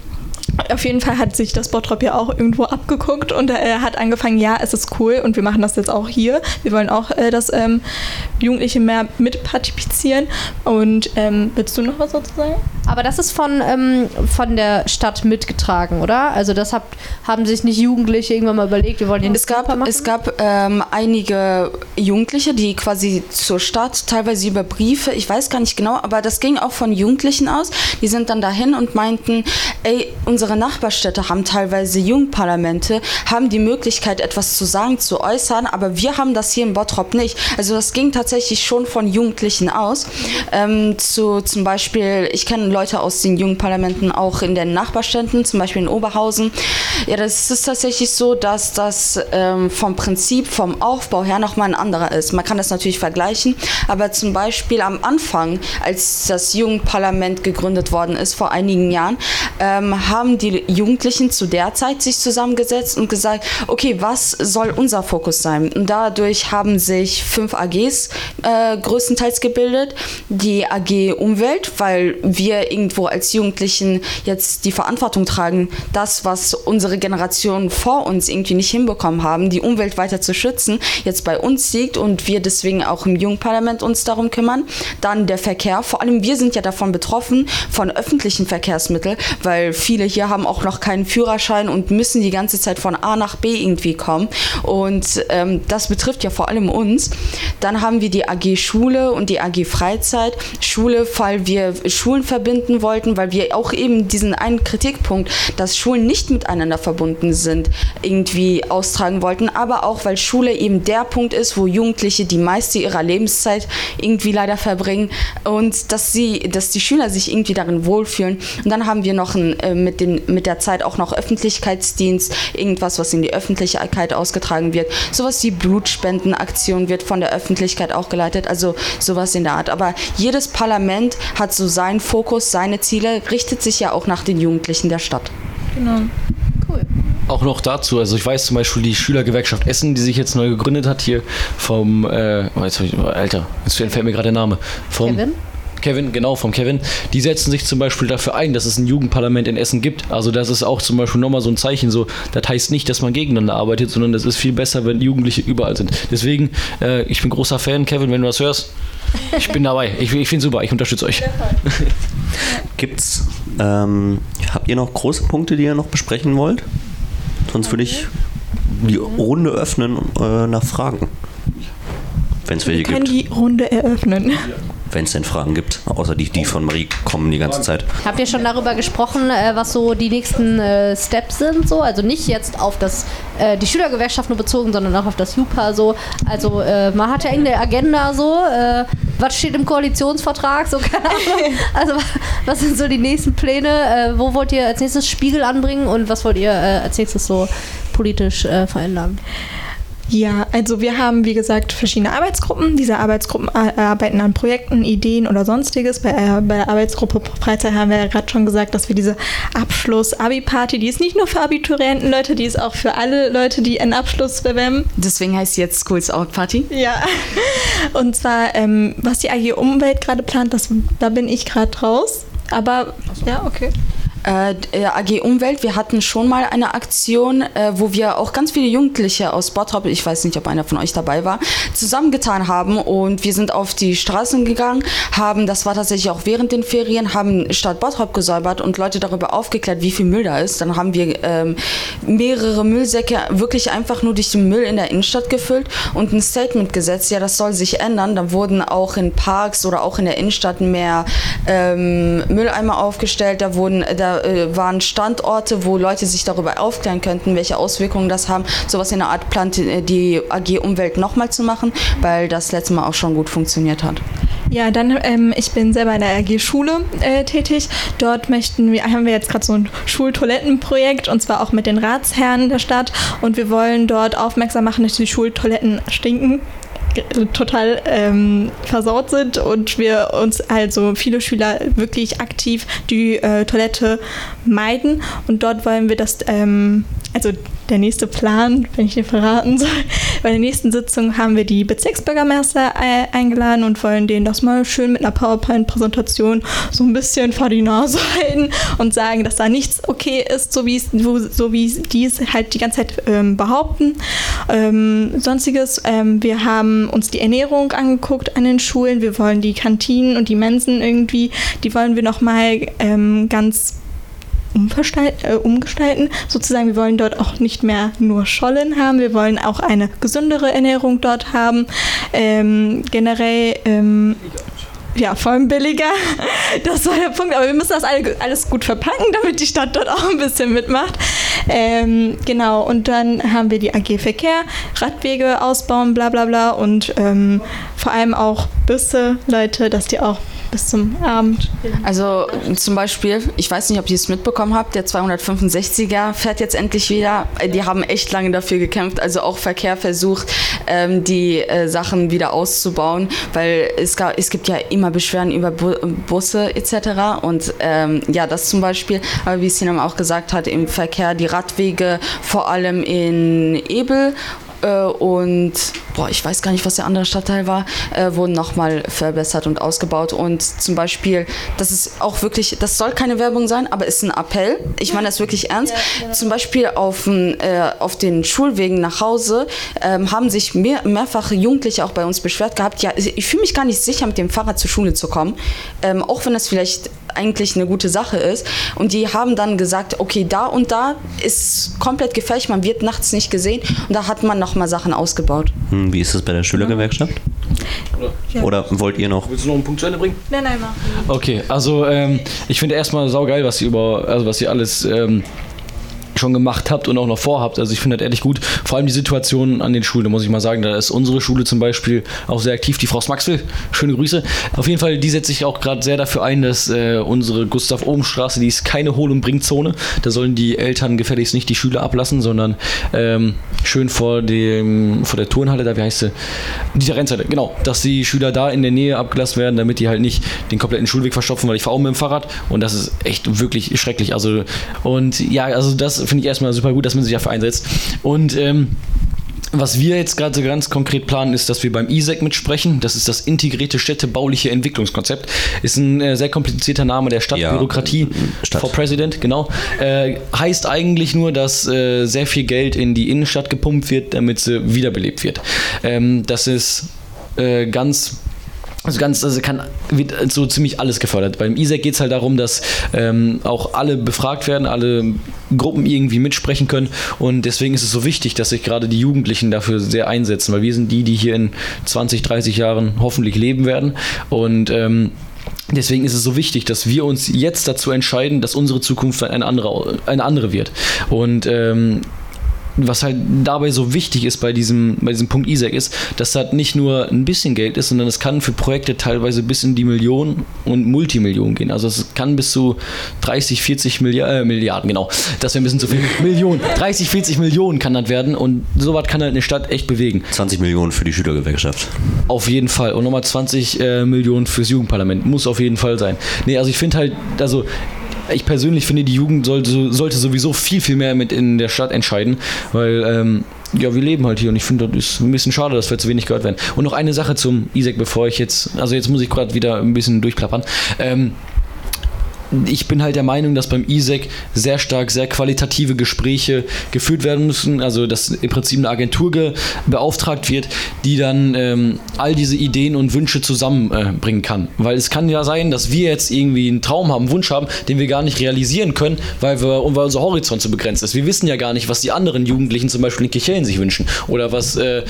Auf jeden Fall hat sich das Bottrop ja auch irgendwo abgeguckt und er hat angefangen, ja, es ist cool und wir machen das jetzt auch hier. Wir wollen auch, äh, dass ähm, Jugendliche mehr mitpartizipieren. Und ähm, willst du noch was dazu sagen? Aber das ist von, ähm, von der Stadt mitgetragen, oder? Also das habt, haben sich nicht Jugendliche irgendwann mal überlegt, wir wollen den Es gab, es gab ähm, einige Jugendliche, die quasi zur Stadt, teilweise über Briefe, ich weiß gar nicht genau, aber das ging auch von Jugendlichen aus. Die sind dann dahin und meinten, ey, unsere Nachbarstädte haben teilweise Jugendparlamente, haben die Möglichkeit, etwas zu sagen, zu äußern, aber wir haben das hier in Bottrop nicht. Also das ging tatsächlich schon von Jugendlichen aus. Ähm, zu, zum Beispiel, ich kenne Leute aus den Jugendparlamenten auch in den Nachbarstädten, zum Beispiel in Oberhausen. Ja, das ist tatsächlich so, dass das ähm, vom Prinzip, vom Aufbau her nochmal ein anderer ist. Man kann das natürlich vergleichen, aber zum Beispiel am Anfang, als das Jugendparlament gegründet worden ist vor einigen Jahren, ähm, haben die Jugendlichen zu der Zeit sich zusammengesetzt und gesagt, okay, was soll unser Fokus sein? Und dadurch haben sich fünf AGs äh, größtenteils gebildet. Die AG Umwelt, weil wir irgendwo als Jugendlichen jetzt die Verantwortung tragen, das, was unsere Generation vor uns irgendwie nicht hinbekommen haben, die Umwelt weiter zu schützen, jetzt bei uns liegt und wir deswegen auch im Jugendparlament uns darum kümmern. Dann der Verkehr, vor allem wir sind ja davon betroffen, von öffentlichen Verkehrsmitteln, weil viele hier haben auch noch keinen Führerschein und müssen die ganze Zeit von A nach B irgendwie kommen. Und ähm, das betrifft ja vor allem uns. Dann haben wir die AG Schule und die AG Freizeit. Schule, weil wir Schulen verbinden wollten, weil wir auch eben diesen einen Kritikpunkt, dass Schulen nicht miteinander verbunden sind, irgendwie austragen wollten, aber auch weil Schule eben der Punkt ist, wo Jugendliche die meiste ihrer Lebenszeit irgendwie leider verbringen und dass sie, dass die Schüler sich irgendwie darin wohlfühlen. Und dann haben wir noch ein, äh, mit, den, mit der Zeit auch noch Öffentlichkeitsdienst, irgendwas, was in die Öffentlichkeit ausgetragen wird. Sowas wie Blutspendenaktion wird von der Öffentlichkeit auch geleitet, also sowas in der Art. Aber jedes Parlament hat so seinen Fokus, seine Ziele, richtet sich ja auch nach den Jugendlichen der Stadt. Genau. Auch noch dazu, also ich weiß zum Beispiel die Schülergewerkschaft Essen, die sich jetzt neu gegründet hat hier vom, äh, oh, jetzt hab ich, Alter, jetzt entfällt mir gerade der Name. Vom, Kevin? Kevin, genau, vom Kevin. Die setzen sich zum Beispiel dafür ein, dass es ein Jugendparlament in Essen gibt. Also das ist auch zum Beispiel nochmal so ein Zeichen. So, das heißt nicht, dass man gegeneinander arbeitet, sondern das ist viel besser, wenn Jugendliche überall sind. Deswegen, äh, ich bin großer Fan, Kevin, wenn du das hörst. Ich bin dabei. Ich, ich finde super, ich unterstütze euch. Gibt's, ähm, habt ihr noch große Punkte, die ihr noch besprechen wollt? Sonst würde ich die Runde öffnen äh, nach Fragen. Wenn es welche gibt. die Runde eröffnen. Wenn es denn Fragen gibt. Außer die, die von Marie kommen die ganze Zeit. Habt ihr schon darüber gesprochen, äh, was so die nächsten äh, Steps sind? So? Also nicht jetzt auf das, äh, die Schülergewerkschaft nur bezogen, sondern auch auf das JUPA so. Also äh, man hat ja irgendeine Agenda so. Äh, was steht im Koalitionsvertrag? So, keine Ahnung. Also was sind so die nächsten Pläne? Äh, wo wollt ihr als nächstes Spiegel anbringen und was wollt ihr als nächstes so politisch verändern? Ja, also wir haben, wie gesagt, verschiedene Arbeitsgruppen. Diese Arbeitsgruppen äh, arbeiten an Projekten, Ideen oder sonstiges. Bei, äh, bei der Arbeitsgruppe Freizeit haben wir ja gerade schon gesagt, dass wir diese Abschluss-Abi-Party, die ist nicht nur für Abiturienten, Leute, die ist auch für alle Leute, die einen Abschluss bewerben. Deswegen heißt sie jetzt Schools Out Party. Ja, und zwar, ähm, was die AG Umwelt gerade plant, das, da bin ich gerade raus. Aber, ja, okay. Äh, AG Umwelt, wir hatten schon mal eine Aktion, äh, wo wir auch ganz viele Jugendliche aus Bottrop, ich weiß nicht, ob einer von euch dabei war, zusammengetan haben und wir sind auf die Straßen gegangen, haben, das war tatsächlich auch während den Ferien, haben Stadt Bottrop gesäubert und Leute darüber aufgeklärt, wie viel Müll da ist. Dann haben wir ähm, mehrere Müllsäcke wirklich einfach nur durch den Müll in der Innenstadt gefüllt und ein Statement gesetzt, ja, das soll sich ändern. Da wurden auch in Parks oder auch in der Innenstadt mehr ähm, Mülleimer aufgestellt, da wurden, da äh, waren Standorte, wo Leute sich darüber aufklären könnten, welche Auswirkungen das haben. Sowas in der Art plant die AG Umwelt nochmal zu machen, weil das letzte Mal auch schon gut funktioniert hat. Ja, dann, ähm, ich bin selber in der AG Schule äh, tätig. Dort möchten wir, haben wir jetzt gerade so ein Schultoilettenprojekt und zwar auch mit den Ratsherren der Stadt und wir wollen dort aufmerksam machen, dass die Schultoiletten stinken total ähm, versaut sind und wir uns also viele Schüler wirklich aktiv die äh, Toilette meiden. Und dort wollen wir das ähm, also der nächste Plan, wenn ich den verraten soll. Bei der nächsten Sitzung haben wir die Bezirksbürgermeister eingeladen und wollen denen das mal schön mit einer PowerPoint-Präsentation so ein bisschen vor die Nase halten und sagen, dass da nichts okay ist, so wie es, so wie die es halt die ganze Zeit ähm, behaupten. Ähm, sonstiges, ähm, wir haben uns die Ernährung angeguckt an den Schulen. Wir wollen die Kantinen und die Mensen irgendwie, die wollen wir nochmal ähm, ganz äh, umgestalten. Sozusagen, wir wollen dort auch nicht mehr nur Schollen haben, wir wollen auch eine gesündere Ernährung dort haben. Ähm, generell ähm, ja, vor allem billiger. Das war der Punkt. Aber wir müssen das alles gut verpacken, damit die Stadt dort auch ein bisschen mitmacht. Ähm, genau, und dann haben wir die AG Verkehr, Radwege ausbauen, bla bla bla und ähm, vor allem auch Busse, Leute, dass die auch bis zum Abend. Also zum Beispiel, ich weiß nicht, ob ihr es mitbekommen habt, der 265er fährt jetzt endlich wieder. Die haben echt lange dafür gekämpft, also auch Verkehr versucht, ähm, die äh, Sachen wieder auszubauen, weil es, gab, es gibt ja immer Beschwerden über Bu Busse etc. Und ähm, ja, das zum Beispiel, aber wie Sinam auch gesagt hat, im Verkehr die Radwege vor allem in Ebel äh, und boah, ich weiß gar nicht, was der andere Stadtteil war, äh, wurden nochmal verbessert und ausgebaut. Und zum Beispiel, das ist auch wirklich, das soll keine Werbung sein, aber ist ein Appell. Ich meine das wirklich ernst. Ja, ja. Zum Beispiel auf, äh, auf den Schulwegen nach Hause ähm, haben sich mehr, mehrfach Jugendliche auch bei uns beschwert gehabt, ja, ich fühle mich gar nicht sicher, mit dem Fahrrad zur Schule zu kommen. Ähm, auch wenn das vielleicht eigentlich eine gute Sache ist. Und die haben dann gesagt, okay, da und da ist komplett gefährlich, man wird nachts nicht gesehen. Und da hat man nochmal Sachen ausgebaut. Hm, wie ist das bei der Schülergewerkschaft? Ja. Oder wollt ihr noch? Willst du noch einen Punkt zu Ende bringen? Nein, nein, mach. Okay, also ähm, ich finde erstmal saugeil, was ihr über, also was ihr alles ähm, schon gemacht habt und auch noch vorhabt. Also ich finde das ehrlich gut. Vor allem die Situation an den Schulen, muss ich mal sagen, da ist unsere Schule zum Beispiel auch sehr aktiv. Die Frau Smaxville, schöne Grüße. Auf jeden Fall, die setzt sich auch gerade sehr dafür ein, dass äh, unsere Gustav-Ohm-Straße, die ist keine Hohl- und Bringzone. Da sollen die Eltern gefälligst nicht die Schüler ablassen, sondern ähm, schön vor, dem, vor der Turnhalle, da wie heißt sie? Die Rennseite, genau. Dass die Schüler da in der Nähe abgelassen werden, damit die halt nicht den kompletten Schulweg verstopfen, weil ich fahre auch mit dem Fahrrad und das ist echt wirklich schrecklich. Also und ja, also das finde ich erstmal super gut, dass man sich dafür einsetzt. Und ähm, was wir jetzt gerade so ganz konkret planen, ist, dass wir beim ISEC mitsprechen. Das ist das integrierte städtebauliche Entwicklungskonzept. Ist ein äh, sehr komplizierter Name der Stadtbürokratie. Ja, Stadt. For President, genau. Äh, heißt eigentlich nur, dass äh, sehr viel Geld in die Innenstadt gepumpt wird, damit sie wiederbelebt wird. Ähm, das ist äh, ganz also ganz, also kann, wird so ziemlich alles gefördert. Beim ISEC geht es halt darum, dass ähm, auch alle befragt werden, alle Gruppen irgendwie mitsprechen können. Und deswegen ist es so wichtig, dass sich gerade die Jugendlichen dafür sehr einsetzen, weil wir sind die, die hier in 20, 30 Jahren hoffentlich leben werden. Und ähm, Deswegen ist es so wichtig, dass wir uns jetzt dazu entscheiden, dass unsere Zukunft eine andere, eine andere wird. Und ähm, was halt dabei so wichtig ist bei diesem, bei diesem Punkt ISEC ist, dass das nicht nur ein bisschen Geld ist, sondern es kann für Projekte teilweise bis in die Millionen und Multimillionen gehen. Also es kann bis zu 30, 40 Milliard, äh, Milliarden, genau. Das wäre ein bisschen zu viel. Millionen. 30, 40 Millionen kann das werden und sowas kann halt eine Stadt echt bewegen. 20 Millionen für die Schülergewerkschaft. Auf jeden Fall. Und nochmal 20 äh, Millionen fürs Jugendparlament. Muss auf jeden Fall sein. Nee, also ich finde halt, also ich persönlich finde, die Jugend sollte, sollte sowieso viel, viel mehr mit in der Stadt entscheiden, weil ähm, ja, wir leben halt hier und ich finde, das ist ein bisschen schade, dass wir zu wenig gehört werden. Und noch eine Sache zum Isaac, bevor ich jetzt, also jetzt muss ich gerade wieder ein bisschen durchplappern. Ähm, ich bin halt der Meinung, dass beim ISEC sehr stark, sehr qualitative Gespräche geführt werden müssen. Also, dass im Prinzip eine Agentur beauftragt wird, die dann ähm, all diese Ideen und Wünsche zusammenbringen äh, kann. Weil es kann ja sein, dass wir jetzt irgendwie einen Traum haben, einen Wunsch haben, den wir gar nicht realisieren können, weil, wir, weil unser Horizont so begrenzt ist. Wir wissen ja gar nicht, was die anderen Jugendlichen zum Beispiel in Kirchhellen sich wünschen oder was äh,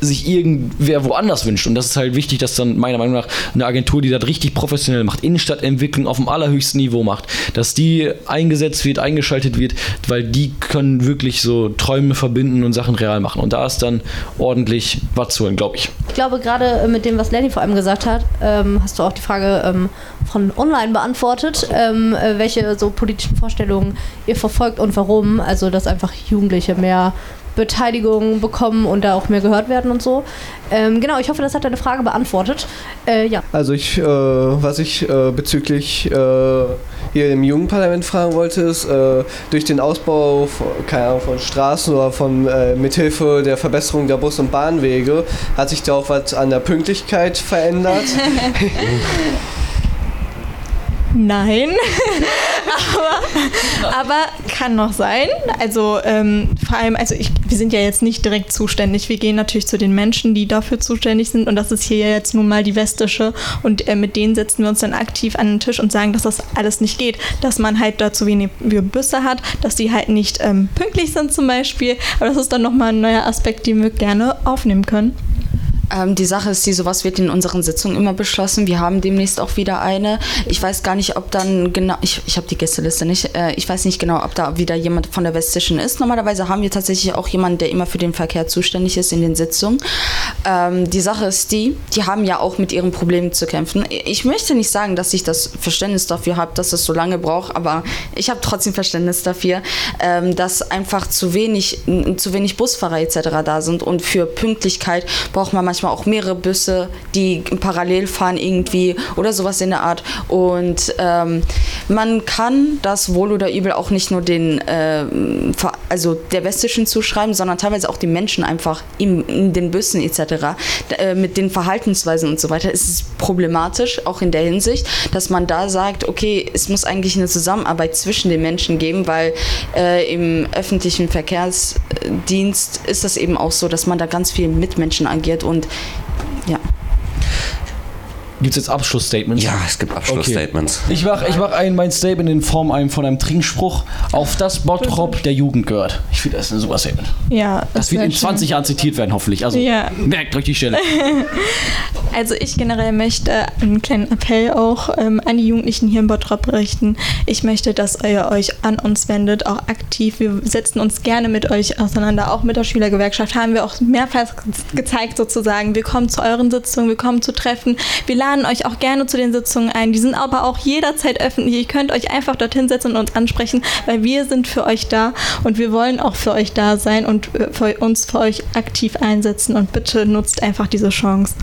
sich irgendwer woanders wünscht. Und das ist halt wichtig, dass dann meiner Meinung nach eine Agentur, die das richtig professionell macht, Innenstadtentwicklung auf dem allerhöchsten Niveau macht, dass die eingesetzt wird, eingeschaltet wird, weil die können wirklich so Träume verbinden und Sachen real machen. Und da ist dann ordentlich was zu holen, glaube ich. Ich glaube, gerade äh, mit dem, was Lenny vor allem gesagt hat, ähm, hast du auch die Frage ähm, von online beantwortet, ähm, äh, welche so politischen Vorstellungen ihr verfolgt und warum. Also, dass einfach Jugendliche mehr Beteiligung bekommen und da auch mehr gehört werden und so. Ähm, genau, ich hoffe, das hat deine Frage beantwortet. Äh, ja. Also ich, äh, was ich äh, bezüglich äh, hier im Jugendparlament fragen wollte, ist, äh, durch den Ausbau von, keine Ahnung, von Straßen oder von äh, mithilfe der Verbesserung der Bus- und Bahnwege, hat sich da auch was an der Pünktlichkeit verändert? Nein, aber, aber kann noch sein. Also ähm, vor allem, also ich, wir sind ja jetzt nicht direkt zuständig. Wir gehen natürlich zu den Menschen, die dafür zuständig sind. Und das ist hier jetzt nun mal die westische. Und äh, mit denen setzen wir uns dann aktiv an den Tisch und sagen, dass das alles nicht geht. Dass man halt da zu wenige Büsse hat, dass die halt nicht ähm, pünktlich sind zum Beispiel. Aber das ist dann nochmal ein neuer Aspekt, den wir gerne aufnehmen können. Ähm, die Sache ist, die sowas wird in unseren Sitzungen immer beschlossen. Wir haben demnächst auch wieder eine. Ich weiß gar nicht, ob dann genau, ich, ich habe die Gästeliste nicht, äh, ich weiß nicht genau, ob da wieder jemand von der Westischen ist. Normalerweise haben wir tatsächlich auch jemanden, der immer für den Verkehr zuständig ist in den Sitzungen. Ähm, die Sache ist die, die haben ja auch mit ihren Problemen zu kämpfen. Ich möchte nicht sagen, dass ich das Verständnis dafür habe, dass es so lange braucht, aber ich habe trotzdem Verständnis dafür, ähm, dass einfach zu wenig, zu wenig Busfahrer etc. da sind und für Pünktlichkeit braucht man manchmal auch mehrere Busse, die parallel fahren irgendwie oder sowas in der Art. Und ähm, man kann das wohl oder übel auch nicht nur den, äh, also der Westischen zuschreiben, sondern teilweise auch die Menschen einfach in, in den Bussen etc. Äh, mit den Verhaltensweisen und so weiter. Es ist problematisch, auch in der Hinsicht, dass man da sagt, okay, es muss eigentlich eine Zusammenarbeit zwischen den Menschen geben, weil äh, im öffentlichen Verkehrsdienst ist das eben auch so, dass man da ganz viel mit Menschen agiert und ja. Gibt es jetzt Abschlussstatements? Ja, es gibt Abschlussstatements. Okay. Ich mache ich mach ein, mein Statement in Form einem, von einem Trinkspruch, auf das Bottrop der Jugend gehört. Ich finde, das ist ein super Statement. Ja. Das, das wird in 20 Jahren zitiert werden, hoffentlich. Also ja. merkt euch die Stelle. Also ich generell möchte einen kleinen Appell auch ähm, an die Jugendlichen hier in Bottrop richten. Ich möchte, dass ihr euch an uns wendet, auch aktiv. Wir setzen uns gerne mit euch auseinander. Auch mit der Schülergewerkschaft haben wir auch mehrfach gezeigt sozusagen. Wir kommen zu euren Sitzungen, wir kommen zu Treffen. Wir laden euch auch gerne zu den Sitzungen ein. Die sind aber auch jederzeit öffentlich. Ihr könnt euch einfach dorthin setzen und uns ansprechen, weil wir sind für euch da und wir wollen auch für euch da sein und äh, für uns für euch aktiv einsetzen. Und bitte nutzt einfach diese Chance.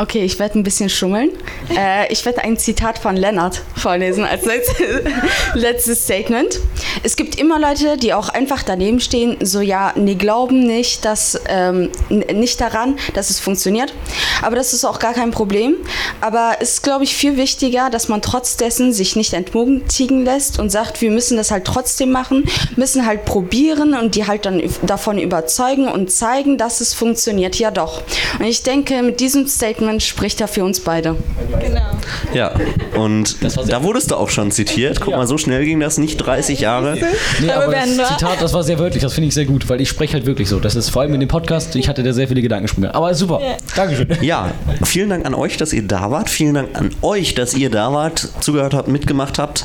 Okay, ich werde ein bisschen schummeln. Äh, ich werde ein Zitat von Lennart vorlesen als letztes Statement. Es gibt immer Leute, die auch einfach daneben stehen, so ja, nee, glauben nicht, dass, ähm, nicht daran, dass es funktioniert. Aber das ist auch gar kein Problem. Aber es ist, glaube ich, viel wichtiger, dass man trotz dessen sich nicht entmutigen lässt und sagt, wir müssen das halt trotzdem machen, müssen halt probieren und die halt dann davon überzeugen und zeigen, dass es funktioniert. Ja doch. Und ich denke, mit diesem Statement Statement spricht er für uns beide. Genau. Ja, und da wurdest du auch schon zitiert. Guck ja. mal, so schnell ging das, nicht 30 Jahre. Nee, aber das Zitat, das war sehr wörtlich, das finde ich sehr gut, weil ich spreche halt wirklich so. Das ist vor allem in dem Podcast, ich hatte da sehr viele Gedankensprünge. Aber super, ja. Dankeschön. Ja, vielen Dank an euch, dass ihr da wart. Vielen Dank an euch, dass ihr da wart, zugehört habt, mitgemacht habt.